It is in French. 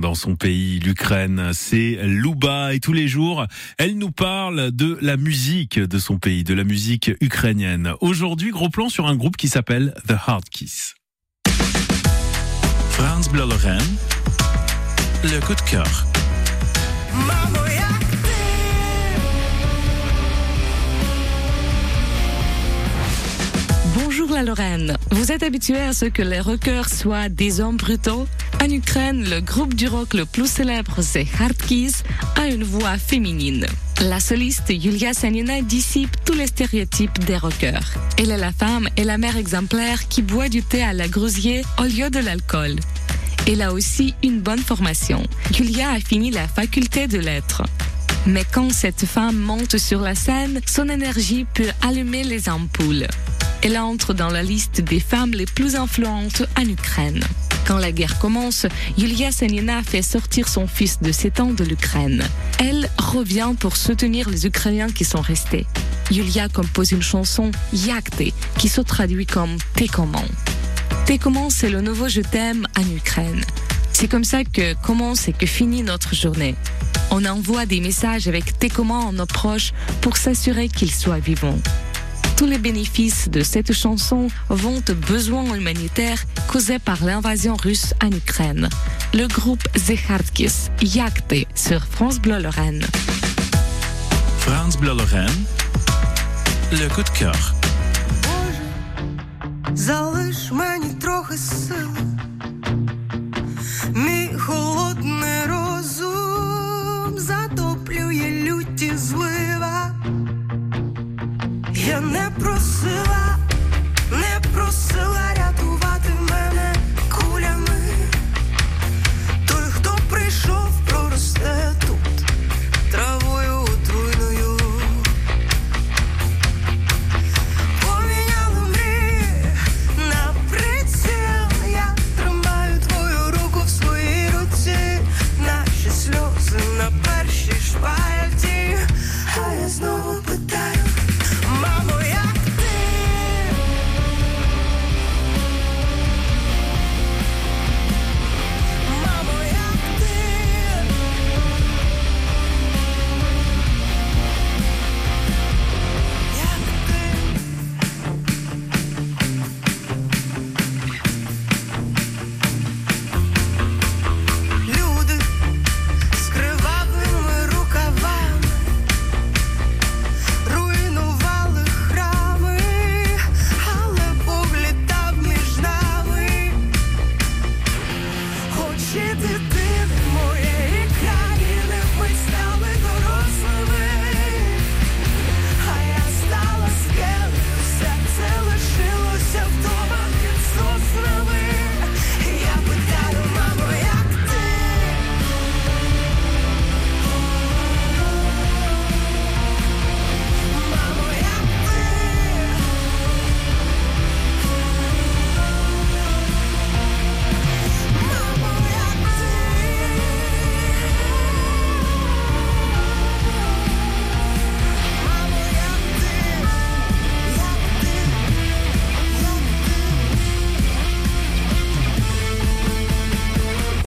dans son pays, l'Ukraine. C'est Louba et tous les jours, elle nous parle de la musique de son pays, de la musique ukrainienne. Aujourd'hui, gros plan sur un groupe qui s'appelle The Hard Kiss. France Bleu Lorraine, le coup de cœur. Lorraine. Vous êtes habitué à ce que les rockers soient des hommes brutaux? En Ukraine, le groupe du rock le plus célèbre, c'est Hardkiss, a une voix féminine. La soliste Yulia Sanina dissipe tous les stéréotypes des rockers. Elle est la femme et la mère exemplaire qui boit du thé à la grousier au lieu de l'alcool. Elle a aussi une bonne formation. Yulia a fini la faculté de lettres. Mais quand cette femme monte sur la scène, son énergie peut allumer les ampoules. Elle entre dans la liste des femmes les plus influentes en Ukraine. Quand la guerre commence, Yulia Sanina fait sortir son fils de 7 ans de l'Ukraine. Elle revient pour soutenir les Ukrainiens qui sont restés. Yulia compose une chanson Yakte qui se traduit comme T'es comment T'es comment c'est le nouveau je t'aime en Ukraine. C'est comme ça que commence et que finit notre journée. On envoie des messages avec T'es comment à nos proches pour s'assurer qu'ils soient vivants tous les bénéfices de cette chanson vont aux besoins humanitaires causés par l'invasion russe en Ukraine. Le groupe Zehardkis, Yakte sur France Bleu Lorraine. France Bleu Lorraine, le coup de cœur. Залиш мені трохи сил Я не просила, не просила.